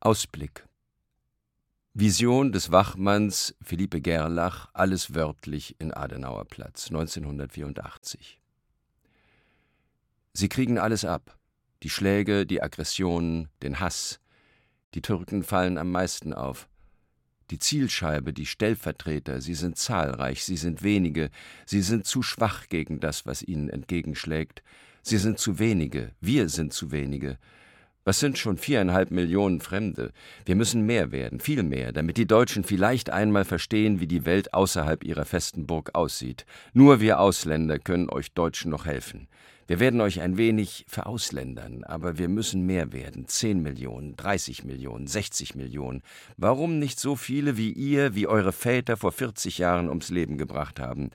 Ausblick Vision des Wachmanns Philippe Gerlach, alles wörtlich in Adenauerplatz, 1984. Sie kriegen alles ab. Die Schläge, die Aggressionen, den Hass. Die Türken fallen am meisten auf. Die Zielscheibe, die Stellvertreter, sie sind zahlreich, sie sind wenige, sie sind zu schwach gegen das, was ihnen entgegenschlägt. Sie sind zu wenige, wir sind zu wenige. Was sind schon viereinhalb Millionen Fremde? Wir müssen mehr werden, viel mehr, damit die Deutschen vielleicht einmal verstehen, wie die Welt außerhalb ihrer festen Burg aussieht. Nur wir Ausländer können euch Deutschen noch helfen. Wir werden euch ein wenig verausländern, aber wir müssen mehr werden. Zehn Millionen, 30 Millionen, 60 Millionen. Warum nicht so viele wie ihr, wie eure Väter vor 40 Jahren ums Leben gebracht haben?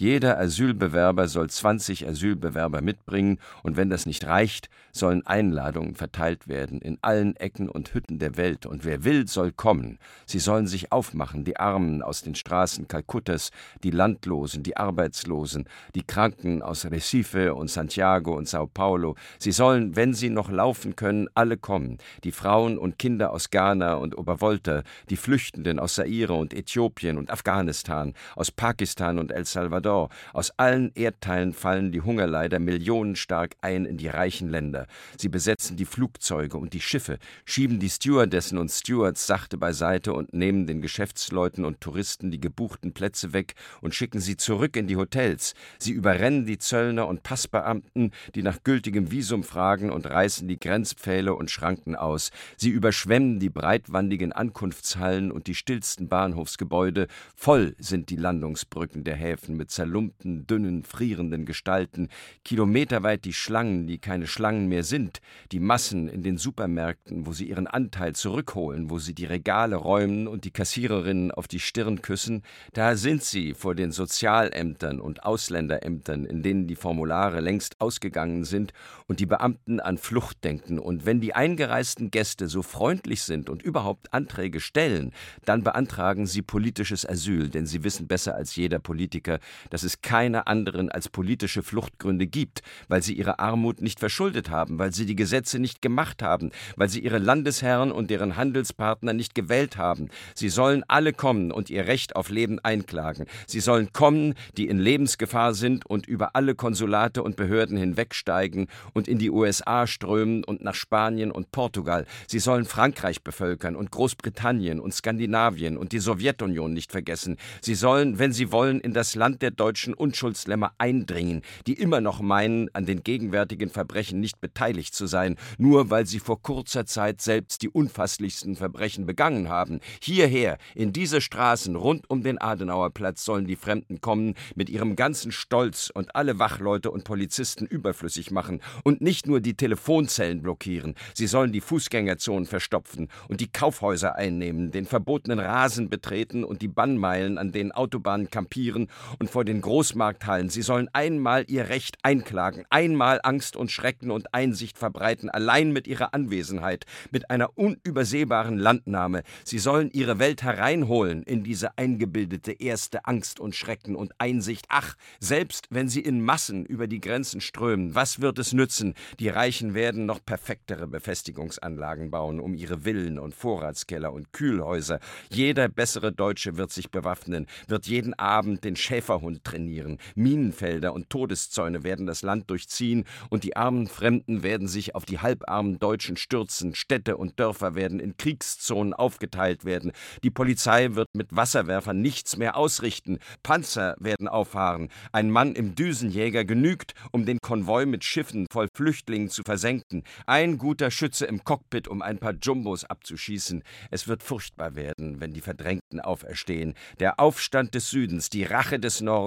Jeder Asylbewerber soll 20 Asylbewerber mitbringen, und wenn das nicht reicht, sollen Einladungen verteilt werden in allen Ecken und Hütten der Welt, und wer will, soll kommen. Sie sollen sich aufmachen, die Armen aus den Straßen Kalkuttas, die Landlosen, die Arbeitslosen, die Kranken aus Recife und Santiago und Sao Paulo. Sie sollen, wenn sie noch laufen können, alle kommen, die Frauen und Kinder aus Ghana und Obervolta, die Flüchtenden aus Zaire und Äthiopien und Afghanistan, aus Pakistan und El Salvador, Ecuador. Aus allen Erdteilen fallen die Hungerleider millionenstark ein in die reichen Länder. Sie besetzen die Flugzeuge und die Schiffe, schieben die Stewardessen und Stewards sachte beiseite und nehmen den Geschäftsleuten und Touristen die gebuchten Plätze weg und schicken sie zurück in die Hotels. Sie überrennen die Zöllner und Passbeamten, die nach gültigem Visum fragen und reißen die Grenzpfähle und Schranken aus. Sie überschwemmen die breitwandigen Ankunftshallen und die stillsten Bahnhofsgebäude. Voll sind die Landungsbrücken der Häfen mit zerlumpten, dünnen, frierenden Gestalten, kilometerweit die Schlangen, die keine Schlangen mehr sind, die Massen in den Supermärkten, wo sie ihren Anteil zurückholen, wo sie die Regale räumen und die Kassiererinnen auf die Stirn küssen, da sind sie vor den Sozialämtern und Ausländerämtern, in denen die Formulare längst ausgegangen sind und die Beamten an Flucht denken, und wenn die eingereisten Gäste so freundlich sind und überhaupt Anträge stellen, dann beantragen sie politisches Asyl, denn sie wissen besser als jeder Politiker, dass es keine anderen als politische Fluchtgründe gibt, weil sie ihre Armut nicht verschuldet haben, weil sie die Gesetze nicht gemacht haben, weil sie ihre Landesherren und deren Handelspartner nicht gewählt haben. Sie sollen alle kommen und ihr Recht auf Leben einklagen. Sie sollen kommen, die in Lebensgefahr sind und über alle Konsulate und Behörden hinwegsteigen und in die USA strömen und nach Spanien und Portugal. Sie sollen Frankreich bevölkern und Großbritannien und Skandinavien und die Sowjetunion nicht vergessen. Sie sollen, wenn sie wollen, in das Land der deutschen Unschuldslämmer eindringen, die immer noch meinen, an den gegenwärtigen Verbrechen nicht beteiligt zu sein, nur weil sie vor kurzer Zeit selbst die unfasslichsten Verbrechen begangen haben. Hierher, in diese Straßen rund um den Adenauerplatz sollen die Fremden kommen, mit ihrem ganzen Stolz und alle Wachleute und Polizisten überflüssig machen und nicht nur die Telefonzellen blockieren, sie sollen die Fußgängerzonen verstopfen und die Kaufhäuser einnehmen, den verbotenen Rasen betreten und die Bannmeilen an den Autobahnen kampieren und vor den Großmarkthallen. Sie sollen einmal ihr Recht einklagen, einmal Angst und Schrecken und Einsicht verbreiten, allein mit ihrer Anwesenheit, mit einer unübersehbaren Landnahme. Sie sollen ihre Welt hereinholen in diese eingebildete erste Angst und Schrecken und Einsicht. Ach, selbst wenn sie in Massen über die Grenzen strömen, was wird es nützen? Die Reichen werden noch perfektere Befestigungsanlagen bauen, um ihre Villen und Vorratskeller und Kühlhäuser. Jeder bessere Deutsche wird sich bewaffnen, wird jeden Abend den Schäfer Schäferhund trainieren. Minenfelder und Todeszäune werden das Land durchziehen und die armen Fremden werden sich auf die halbarmen Deutschen stürzen. Städte und Dörfer werden in Kriegszonen aufgeteilt werden. Die Polizei wird mit Wasserwerfern nichts mehr ausrichten. Panzer werden auffahren. Ein Mann im Düsenjäger genügt, um den Konvoi mit Schiffen voll Flüchtlingen zu versenken. Ein guter Schütze im Cockpit, um ein paar Jumbos abzuschießen. Es wird furchtbar werden, wenn die Verdrängten auferstehen. Der Aufstand des Südens, die Rache des Nordens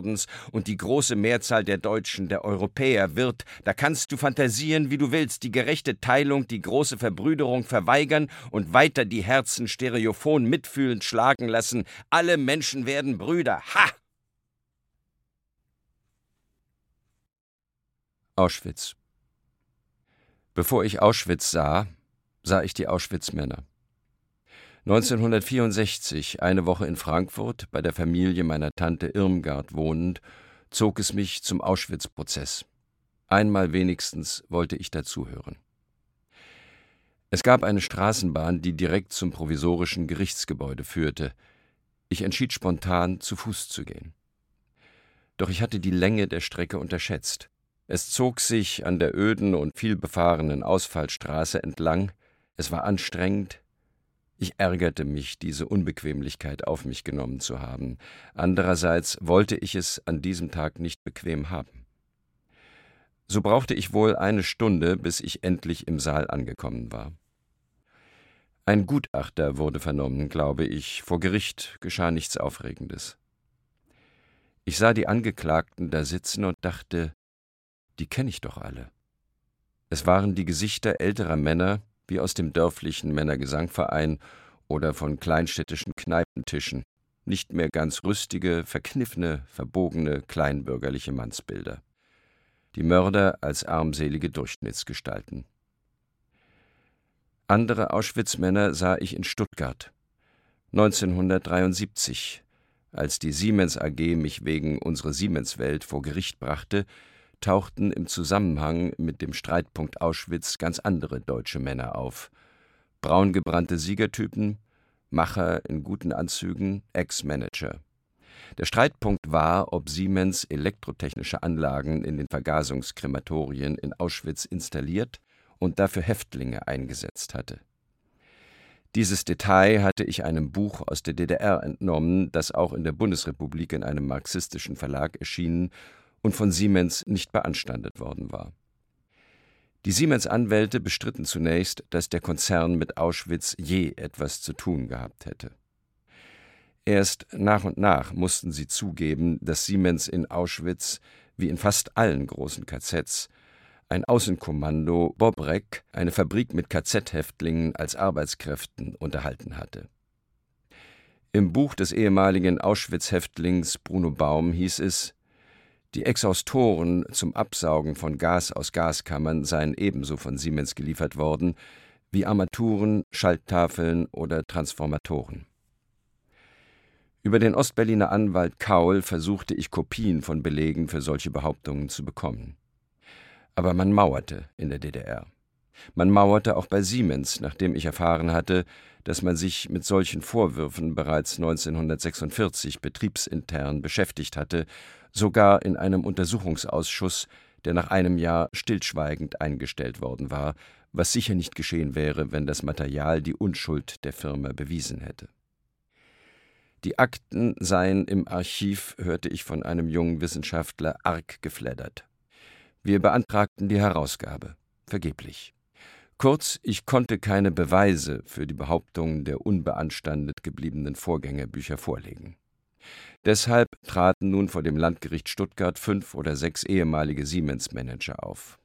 und die große Mehrzahl der Deutschen, der Europäer wird, da kannst du fantasieren, wie du willst, die gerechte Teilung, die große Verbrüderung verweigern und weiter die Herzen stereophon mitfühlend schlagen lassen. Alle Menschen werden Brüder. Ha! Auschwitz. Bevor ich Auschwitz sah, sah ich die Auschwitz-Männer. 1964, eine Woche in Frankfurt, bei der Familie meiner Tante Irmgard wohnend, zog es mich zum Auschwitz-Prozess. Einmal wenigstens wollte ich dazuhören. Es gab eine Straßenbahn, die direkt zum provisorischen Gerichtsgebäude führte. Ich entschied spontan, zu Fuß zu gehen. Doch ich hatte die Länge der Strecke unterschätzt. Es zog sich an der öden und vielbefahrenen Ausfallstraße entlang, es war anstrengend, ich ärgerte mich, diese Unbequemlichkeit auf mich genommen zu haben. Andererseits wollte ich es an diesem Tag nicht bequem haben. So brauchte ich wohl eine Stunde, bis ich endlich im Saal angekommen war. Ein Gutachter wurde vernommen, glaube ich. Vor Gericht geschah nichts Aufregendes. Ich sah die Angeklagten da sitzen und dachte, die kenne ich doch alle. Es waren die Gesichter älterer Männer, wie aus dem dörflichen Männergesangverein oder von kleinstädtischen Kneipentischen, nicht mehr ganz rüstige, verkniffene, verbogene, kleinbürgerliche Mannsbilder. Die Mörder als armselige Durchschnittsgestalten. Andere Auschwitz-Männer sah ich in Stuttgart 1973, als die Siemens AG mich wegen unserer Siemens-Welt vor Gericht brachte, tauchten im Zusammenhang mit dem Streitpunkt Auschwitz ganz andere deutsche Männer auf. Braungebrannte Siegertypen, Macher in guten Anzügen, Ex-Manager. Der Streitpunkt war, ob Siemens elektrotechnische Anlagen in den Vergasungskrematorien in Auschwitz installiert und dafür Häftlinge eingesetzt hatte. Dieses Detail hatte ich einem Buch aus der DDR entnommen, das auch in der Bundesrepublik in einem marxistischen Verlag erschienen und von Siemens nicht beanstandet worden war. Die Siemens-Anwälte bestritten zunächst, dass der Konzern mit Auschwitz je etwas zu tun gehabt hätte. Erst nach und nach mussten sie zugeben, dass Siemens in Auschwitz, wie in fast allen großen KZs, ein Außenkommando Bobrek, eine Fabrik mit KZ-Häftlingen als Arbeitskräften, unterhalten hatte. Im Buch des ehemaligen Auschwitz-Häftlings Bruno Baum hieß es, die Exhaustoren zum Absaugen von Gas aus Gaskammern seien ebenso von Siemens geliefert worden wie Armaturen, Schalttafeln oder Transformatoren. Über den Ostberliner Anwalt Kaul versuchte ich Kopien von Belegen für solche Behauptungen zu bekommen. Aber man mauerte in der DDR. Man mauerte auch bei Siemens, nachdem ich erfahren hatte, dass man sich mit solchen Vorwürfen bereits 1946 betriebsintern beschäftigt hatte sogar in einem Untersuchungsausschuss, der nach einem Jahr stillschweigend eingestellt worden war, was sicher nicht geschehen wäre, wenn das Material die Unschuld der Firma bewiesen hätte. Die Akten seien im Archiv, hörte ich von einem jungen Wissenschaftler, arg gefleddert. Wir beantragten die Herausgabe. Vergeblich. Kurz, ich konnte keine Beweise für die Behauptungen der unbeanstandet gebliebenen Vorgängerbücher vorlegen. Deshalb traten nun vor dem Landgericht Stuttgart fünf oder sechs ehemalige Siemens-Manager auf.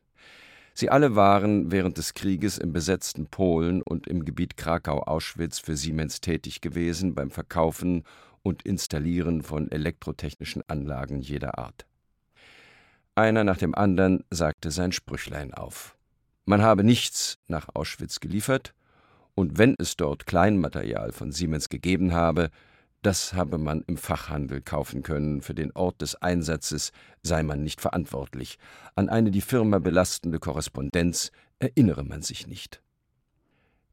Sie alle waren während des Krieges im besetzten Polen und im Gebiet Krakau-Auschwitz für Siemens tätig gewesen beim Verkaufen und Installieren von elektrotechnischen Anlagen jeder Art. Einer nach dem anderen sagte sein Sprüchlein auf. Man habe nichts nach Auschwitz geliefert, und wenn es dort Kleinmaterial von Siemens gegeben habe, das habe man im Fachhandel kaufen können, für den Ort des Einsatzes sei man nicht verantwortlich, an eine die Firma belastende Korrespondenz erinnere man sich nicht.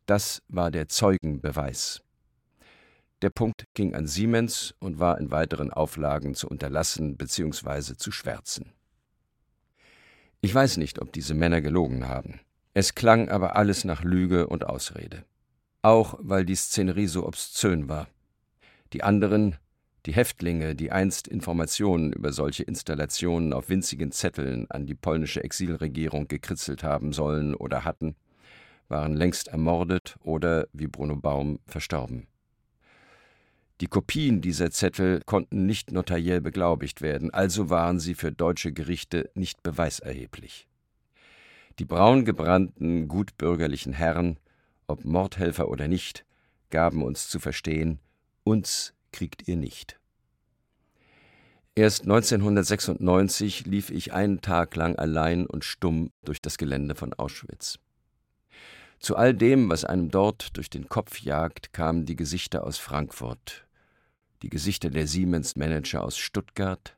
Das war der Zeugenbeweis. Der Punkt ging an Siemens und war in weiteren Auflagen zu unterlassen bzw. zu schwärzen. Ich weiß nicht, ob diese Männer gelogen haben. Es klang aber alles nach Lüge und Ausrede. Auch weil die Szenerie so obszön war. Die anderen, die Häftlinge, die einst Informationen über solche Installationen auf winzigen Zetteln an die polnische Exilregierung gekritzelt haben sollen oder hatten, waren längst ermordet oder, wie Bruno Baum, verstorben. Die Kopien dieser Zettel konnten nicht notariell beglaubigt werden, also waren sie für deutsche Gerichte nicht beweiserheblich. Die braungebrannten, gutbürgerlichen Herren, ob Mordhelfer oder nicht, gaben uns zu verstehen, uns kriegt ihr nicht. Erst 1996 lief ich einen Tag lang allein und stumm durch das Gelände von Auschwitz. Zu all dem, was einem dort durch den Kopf jagt, kamen die Gesichter aus Frankfurt, die Gesichter der Siemens-Manager aus Stuttgart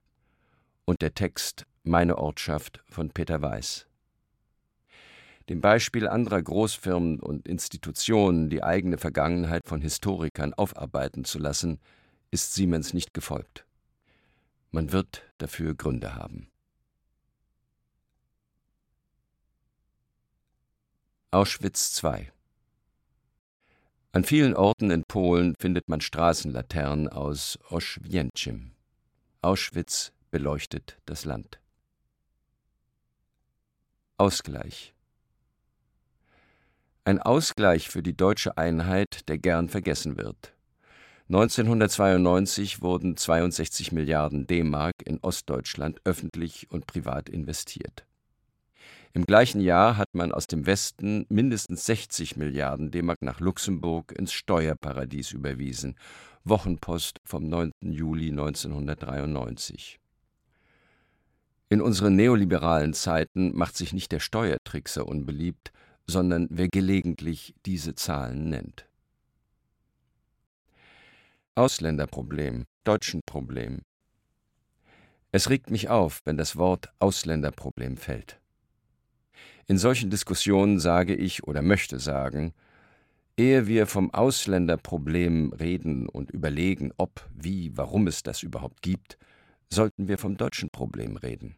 und der Text Meine Ortschaft von Peter Weiß. Dem Beispiel anderer Großfirmen und Institutionen, die eigene Vergangenheit von Historikern aufarbeiten zu lassen, ist Siemens nicht gefolgt. Man wird dafür Gründe haben. Auschwitz II An vielen Orten in Polen findet man Straßenlaternen aus Oświęcim. Auschwitz beleuchtet das Land. Ausgleich ein Ausgleich für die deutsche Einheit, der gern vergessen wird. 1992 wurden 62 Milliarden D-Mark in Ostdeutschland öffentlich und privat investiert. Im gleichen Jahr hat man aus dem Westen mindestens 60 Milliarden D-Mark nach Luxemburg ins Steuerparadies überwiesen. Wochenpost vom 9. Juli 1993. In unseren neoliberalen Zeiten macht sich nicht der Steuertrickser unbeliebt, sondern wer gelegentlich diese Zahlen nennt. Ausländerproblem, Deutschenproblem. Es regt mich auf, wenn das Wort Ausländerproblem fällt. In solchen Diskussionen sage ich oder möchte sagen, ehe wir vom Ausländerproblem reden und überlegen, ob, wie, warum es das überhaupt gibt, sollten wir vom deutschen Problem reden.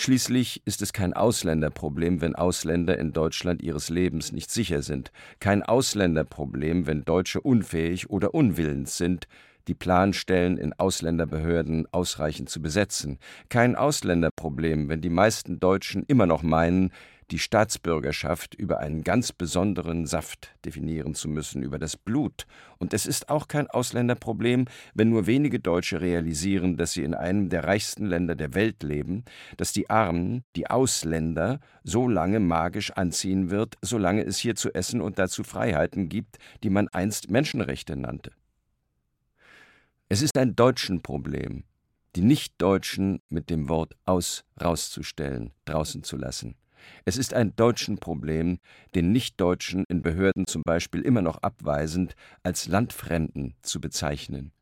Schließlich ist es kein Ausländerproblem, wenn Ausländer in Deutschland ihres Lebens nicht sicher sind, kein Ausländerproblem, wenn Deutsche unfähig oder unwillens sind, die Planstellen in Ausländerbehörden ausreichend zu besetzen, kein Ausländerproblem, wenn die meisten Deutschen immer noch meinen, die Staatsbürgerschaft über einen ganz besonderen Saft definieren zu müssen, über das Blut. Und es ist auch kein Ausländerproblem, wenn nur wenige Deutsche realisieren, dass sie in einem der reichsten Länder der Welt leben, dass die Armen, die Ausländer, so lange magisch anziehen wird, solange es hier zu essen und dazu Freiheiten gibt, die man einst Menschenrechte nannte. Es ist ein deutschen Problem, die Nichtdeutschen mit dem Wort aus rauszustellen, draußen zu lassen. Es ist ein deutschen Problem, den Nichtdeutschen in Behörden zum Beispiel immer noch abweisend als Landfremden zu bezeichnen.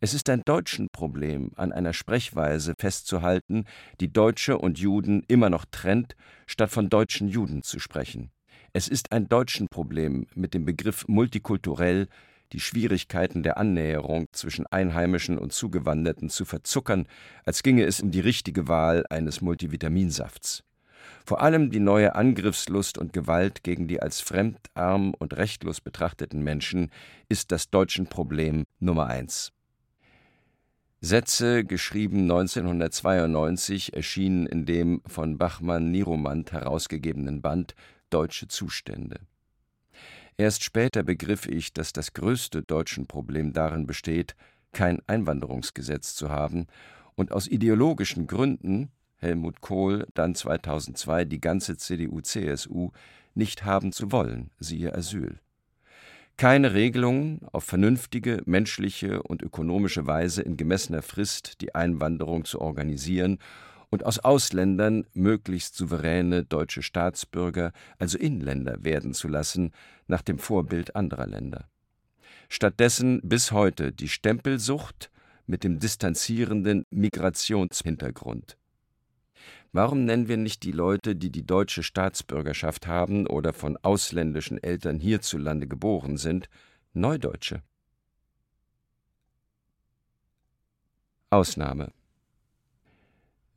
Es ist ein deutschen Problem, an einer Sprechweise festzuhalten, die Deutsche und Juden immer noch trennt, statt von deutschen Juden zu sprechen. Es ist ein deutschen Problem, mit dem Begriff multikulturell die Schwierigkeiten der Annäherung zwischen Einheimischen und Zugewanderten zu verzuckern, als ginge es um die richtige Wahl eines Multivitaminsafts. Vor allem die neue Angriffslust und Gewalt gegen die als fremd, arm und rechtlos betrachteten Menschen ist das deutschen Problem Nummer eins. Sätze, geschrieben 1992, erschienen in dem von Bachmann-Niromand herausgegebenen Band Deutsche Zustände. Erst später begriff ich, dass das größte deutschen Problem darin besteht, kein Einwanderungsgesetz zu haben und aus ideologischen Gründen Helmut Kohl, dann 2002 die ganze CDU/CSU, nicht haben zu wollen, siehe Asyl. Keine Regelungen, auf vernünftige, menschliche und ökonomische Weise in gemessener Frist die Einwanderung zu organisieren und aus Ausländern möglichst souveräne deutsche Staatsbürger, also Inländer, werden zu lassen, nach dem Vorbild anderer Länder. Stattdessen bis heute die Stempelsucht mit dem distanzierenden Migrationshintergrund. Warum nennen wir nicht die Leute, die die deutsche Staatsbürgerschaft haben oder von ausländischen Eltern hierzulande geboren sind, Neudeutsche? Ausnahme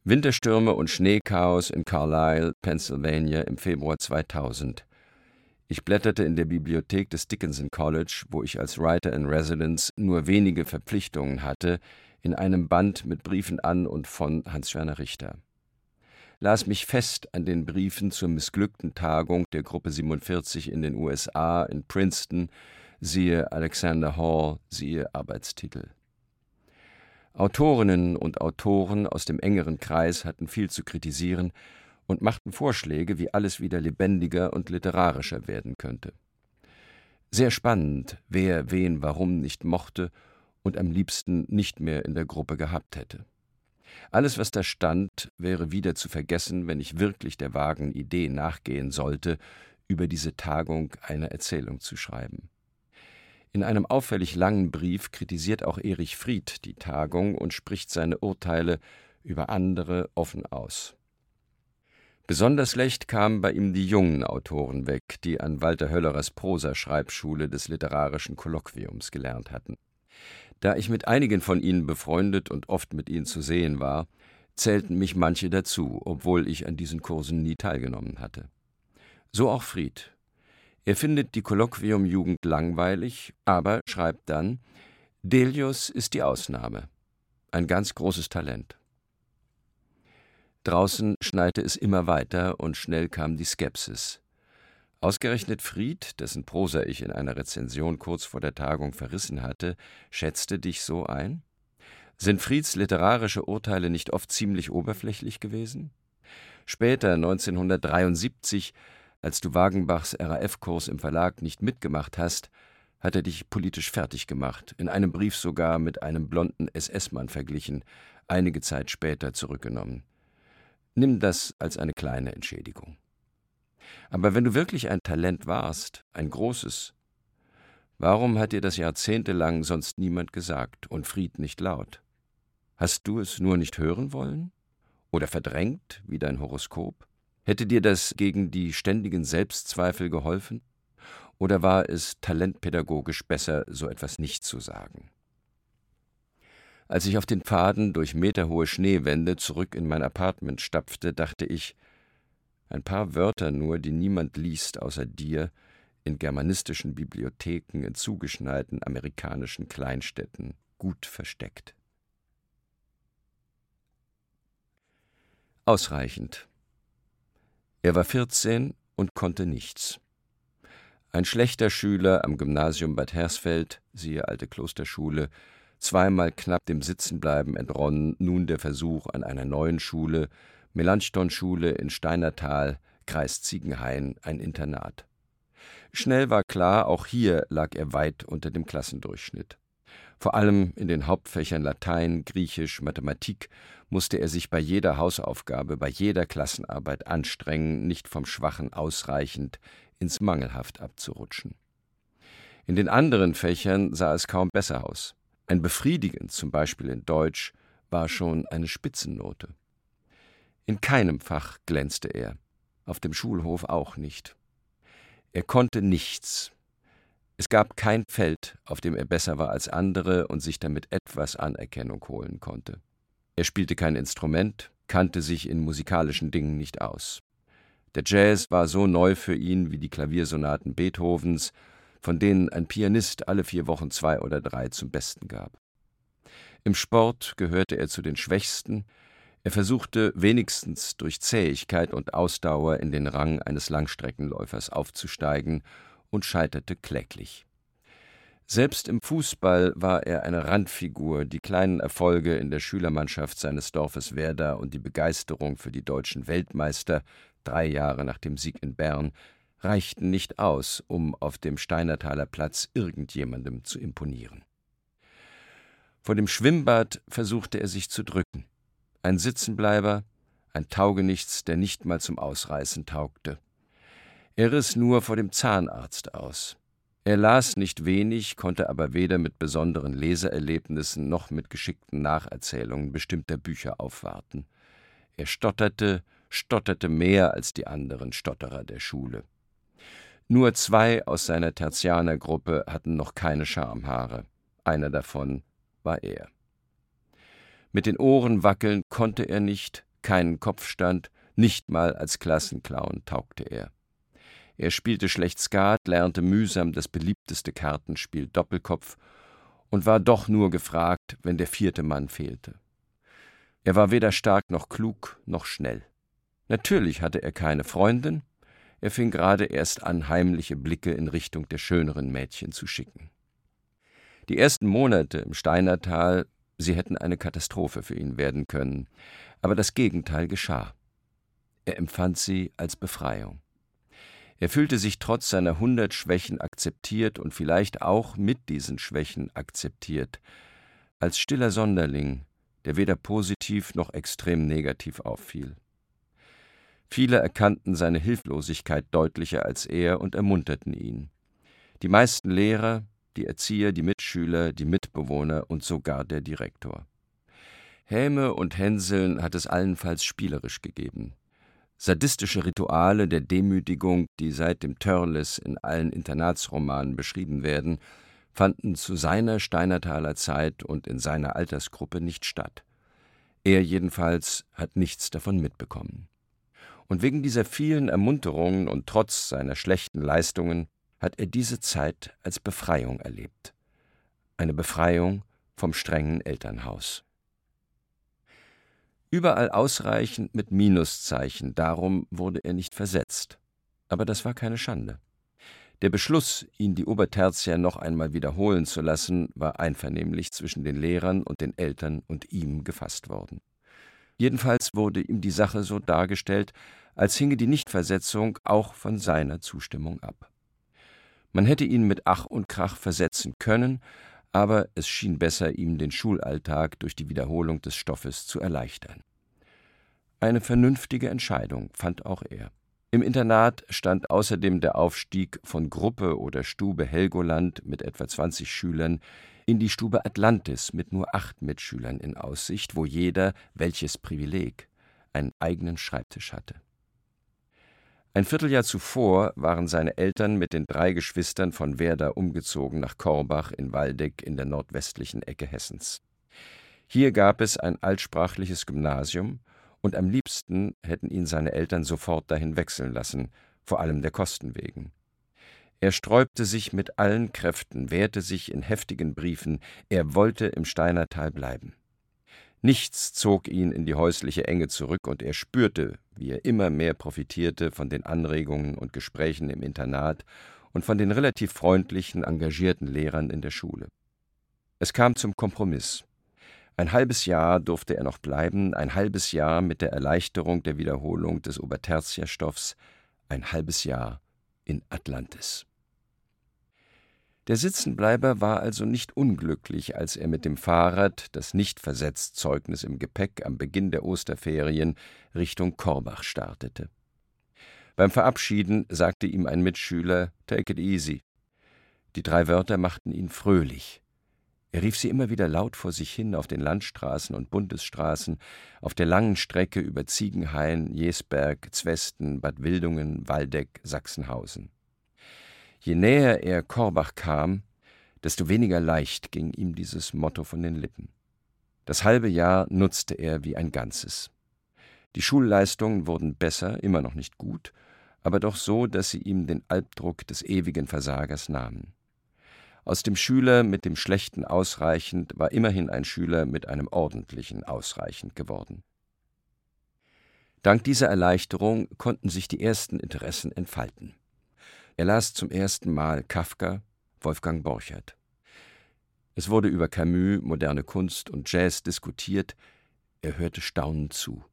Winterstürme und Schneechaos in Carlisle, Pennsylvania im Februar 2000. Ich blätterte in der Bibliothek des Dickinson College, wo ich als Writer in Residence nur wenige Verpflichtungen hatte, in einem Band mit Briefen an und von Hans-Werner Richter las mich fest an den Briefen zur missglückten Tagung der Gruppe 47 in den USA in Princeton, siehe Alexander Hall, siehe Arbeitstitel. Autorinnen und Autoren aus dem engeren Kreis hatten viel zu kritisieren und machten Vorschläge, wie alles wieder lebendiger und literarischer werden könnte. Sehr spannend, wer wen warum nicht mochte und am liebsten nicht mehr in der Gruppe gehabt hätte. Alles, was da stand, wäre wieder zu vergessen, wenn ich wirklich der vagen Idee nachgehen sollte, über diese Tagung eine Erzählung zu schreiben. In einem auffällig langen Brief kritisiert auch Erich Fried die Tagung und spricht seine Urteile über andere offen aus. Besonders schlecht kamen bei ihm die jungen Autoren weg, die an Walter Höllerers Prosaschreibschule des literarischen Kolloquiums gelernt hatten. Da ich mit einigen von ihnen befreundet und oft mit ihnen zu sehen war, zählten mich manche dazu, obwohl ich an diesen Kursen nie teilgenommen hatte. So auch Fried. Er findet die Kolloquiumjugend langweilig, aber schreibt dann, Delius ist die Ausnahme. Ein ganz großes Talent. Draußen schneite es immer weiter und schnell kam die Skepsis. Ausgerechnet Fried, dessen Prosa ich in einer Rezension kurz vor der Tagung verrissen hatte, schätzte dich so ein? Sind Frieds literarische Urteile nicht oft ziemlich oberflächlich gewesen? Später, 1973, als du Wagenbachs RAF-Kurs im Verlag nicht mitgemacht hast, hat er dich politisch fertig gemacht, in einem Brief sogar mit einem blonden SS-Mann verglichen, einige Zeit später zurückgenommen. Nimm das als eine kleine Entschädigung. Aber wenn du wirklich ein Talent warst, ein großes, warum hat dir das jahrzehntelang sonst niemand gesagt und Fried nicht laut? Hast du es nur nicht hören wollen? Oder verdrängt, wie dein Horoskop? Hätte dir das gegen die ständigen Selbstzweifel geholfen? Oder war es talentpädagogisch besser, so etwas nicht zu sagen? Als ich auf den Pfaden durch meterhohe Schneewände zurück in mein Apartment stapfte, dachte ich, ein paar Wörter nur, die niemand liest außer dir, in germanistischen Bibliotheken, in zugeschneiten amerikanischen Kleinstädten, gut versteckt. Ausreichend. Er war 14 und konnte nichts. Ein schlechter Schüler am Gymnasium Bad Hersfeld, siehe alte Klosterschule, zweimal knapp dem Sitzenbleiben entronnen, nun der Versuch an einer neuen Schule, Melanchthon-Schule in Steinertal, Kreis Ziegenhain, ein Internat. Schnell war klar, auch hier lag er weit unter dem Klassendurchschnitt. Vor allem in den Hauptfächern Latein, Griechisch, Mathematik musste er sich bei jeder Hausaufgabe, bei jeder Klassenarbeit anstrengen, nicht vom Schwachen ausreichend ins Mangelhaft abzurutschen. In den anderen Fächern sah es kaum besser aus. Ein Befriedigend, zum Beispiel in Deutsch, war schon eine Spitzennote. In keinem Fach glänzte er, auf dem Schulhof auch nicht. Er konnte nichts. Es gab kein Feld, auf dem er besser war als andere und sich damit etwas Anerkennung holen konnte. Er spielte kein Instrument, kannte sich in musikalischen Dingen nicht aus. Der Jazz war so neu für ihn wie die Klaviersonaten Beethovens von denen ein Pianist alle vier Wochen zwei oder drei zum Besten gab. Im Sport gehörte er zu den Schwächsten, er versuchte wenigstens durch Zähigkeit und Ausdauer in den Rang eines Langstreckenläufers aufzusteigen und scheiterte kläglich. Selbst im Fußball war er eine Randfigur, die kleinen Erfolge in der Schülermannschaft seines Dorfes Werder und die Begeisterung für die deutschen Weltmeister drei Jahre nach dem Sieg in Bern reichten nicht aus, um auf dem Steinertaler Platz irgendjemandem zu imponieren. Vor dem Schwimmbad versuchte er sich zu drücken. Ein Sitzenbleiber, ein Taugenichts, der nicht mal zum Ausreißen taugte. Er riss nur vor dem Zahnarzt aus. Er las nicht wenig, konnte aber weder mit besonderen Leseerlebnissen noch mit geschickten Nacherzählungen bestimmter Bücher aufwarten. Er stotterte, stotterte mehr als die anderen Stotterer der Schule. Nur zwei aus seiner Tertianergruppe hatten noch keine Schamhaare. Einer davon war er. Mit den Ohren wackeln konnte er nicht, keinen Kopfstand, nicht mal als Klassenclown taugte er. Er spielte schlecht Skat, lernte mühsam das beliebteste Kartenspiel Doppelkopf und war doch nur gefragt, wenn der vierte Mann fehlte. Er war weder stark noch klug noch schnell. Natürlich hatte er keine Freundin, er fing gerade erst an, heimliche Blicke in Richtung der schöneren Mädchen zu schicken. Die ersten Monate im Steinertal, sie hätten eine Katastrophe für ihn werden können, aber das Gegenteil geschah. Er empfand sie als Befreiung. Er fühlte sich trotz seiner hundert Schwächen akzeptiert und vielleicht auch mit diesen Schwächen akzeptiert, als stiller Sonderling, der weder positiv noch extrem negativ auffiel. Viele erkannten seine Hilflosigkeit deutlicher als er und ermunterten ihn. Die meisten Lehrer, die Erzieher, die Mitschüler, die Mitbewohner und sogar der Direktor. Häme und Hänseln hat es allenfalls spielerisch gegeben. Sadistische Rituale der Demütigung, die seit dem Törles in allen Internatsromanen beschrieben werden, fanden zu seiner Steinertaler Zeit und in seiner Altersgruppe nicht statt. Er jedenfalls hat nichts davon mitbekommen. Und wegen dieser vielen Ermunterungen und trotz seiner schlechten Leistungen hat er diese Zeit als Befreiung erlebt. Eine Befreiung vom strengen Elternhaus. Überall ausreichend mit Minuszeichen, darum wurde er nicht versetzt. Aber das war keine Schande. Der Beschluss, ihn die Obertertia noch einmal wiederholen zu lassen, war einvernehmlich zwischen den Lehrern und den Eltern und ihm gefasst worden. Jedenfalls wurde ihm die Sache so dargestellt, als hinge die Nichtversetzung auch von seiner Zustimmung ab. Man hätte ihn mit Ach und Krach versetzen können, aber es schien besser, ihm den Schulalltag durch die Wiederholung des Stoffes zu erleichtern. Eine vernünftige Entscheidung fand auch er. Im Internat stand außerdem der Aufstieg von Gruppe oder Stube Helgoland mit etwa 20 Schülern in die Stube Atlantis mit nur acht Mitschülern in Aussicht, wo jeder, welches Privileg, einen eigenen Schreibtisch hatte. Ein Vierteljahr zuvor waren seine Eltern mit den drei Geschwistern von Werder umgezogen nach Korbach in Waldeck in der nordwestlichen Ecke Hessens. Hier gab es ein altsprachliches Gymnasium, und am liebsten hätten ihn seine Eltern sofort dahin wechseln lassen, vor allem der Kosten wegen. Er sträubte sich mit allen Kräften, wehrte sich in heftigen Briefen, er wollte im Steinertal bleiben. Nichts zog ihn in die häusliche Enge zurück, und er spürte, wie er immer mehr profitierte von den Anregungen und Gesprächen im Internat und von den relativ freundlichen, engagierten Lehrern in der Schule. Es kam zum Kompromiss. Ein halbes Jahr durfte er noch bleiben, ein halbes Jahr mit der Erleichterung der Wiederholung des Obertertiärstoffs, ein halbes Jahr in Atlantis. Der Sitzenbleiber war also nicht unglücklich, als er mit dem Fahrrad, das Nichtversetztzeugnis im Gepäck, am Beginn der Osterferien Richtung Korbach startete. Beim Verabschieden sagte ihm ein Mitschüler Take it easy. Die drei Wörter machten ihn fröhlich. Er rief sie immer wieder laut vor sich hin auf den Landstraßen und Bundesstraßen, auf der langen Strecke über Ziegenhain, Jesberg, Zwesten, Bad Wildungen, Waldeck, Sachsenhausen. Je näher er Korbach kam, desto weniger leicht ging ihm dieses Motto von den Lippen. Das halbe Jahr nutzte er wie ein Ganzes. Die Schulleistungen wurden besser, immer noch nicht gut, aber doch so, dass sie ihm den Albdruck des ewigen Versagers nahmen. Aus dem Schüler mit dem schlechten ausreichend war immerhin ein Schüler mit einem ordentlichen ausreichend geworden. Dank dieser Erleichterung konnten sich die ersten Interessen entfalten. Er las zum ersten Mal Kafka, Wolfgang Borchert. Es wurde über Camus, moderne Kunst und Jazz diskutiert, er hörte staunend zu.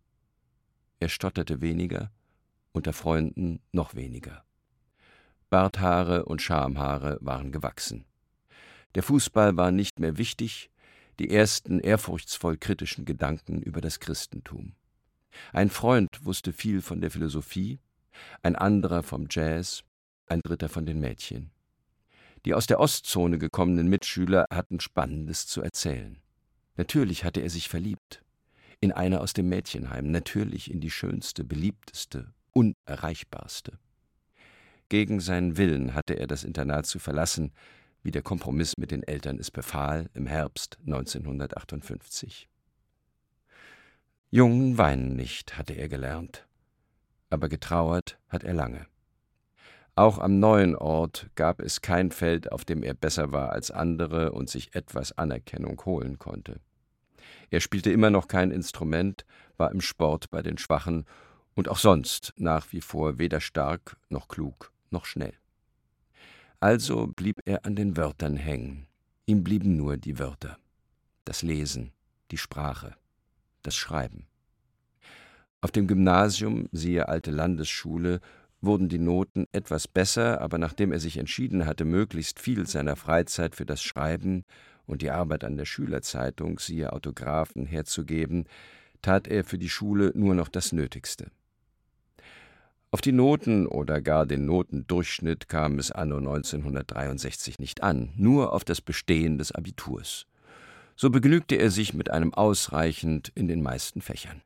Er stotterte weniger, unter Freunden noch weniger. Barthaare und Schamhaare waren gewachsen. Der Fußball war nicht mehr wichtig, die ersten ehrfurchtsvoll kritischen Gedanken über das Christentum. Ein Freund wusste viel von der Philosophie, ein anderer vom Jazz, ein dritter von den Mädchen. Die aus der Ostzone gekommenen Mitschüler hatten Spannendes zu erzählen. Natürlich hatte er sich verliebt. In eine aus dem Mädchenheim, natürlich in die schönste, beliebteste, unerreichbarste. Gegen seinen Willen hatte er das Internat zu verlassen, wie der Kompromiss mit den Eltern es befahl, im Herbst 1958. Jungen weinen nicht, hatte er gelernt, aber getrauert hat er lange. Auch am neuen Ort gab es kein Feld, auf dem er besser war als andere und sich etwas Anerkennung holen konnte. Er spielte immer noch kein Instrument, war im Sport bei den Schwachen und auch sonst nach wie vor weder stark noch klug noch schnell. Also blieb er an den Wörtern hängen. Ihm blieben nur die Wörter, das Lesen, die Sprache, das Schreiben. Auf dem Gymnasium, siehe alte Landesschule, wurden die Noten etwas besser, aber nachdem er sich entschieden hatte, möglichst viel seiner Freizeit für das Schreiben und die Arbeit an der Schülerzeitung, siehe Autographen, herzugeben, tat er für die Schule nur noch das Nötigste. Auf die Noten oder gar den Notendurchschnitt kam es anno 1963 nicht an, nur auf das Bestehen des Abiturs. So begnügte er sich mit einem ausreichend in den meisten Fächern.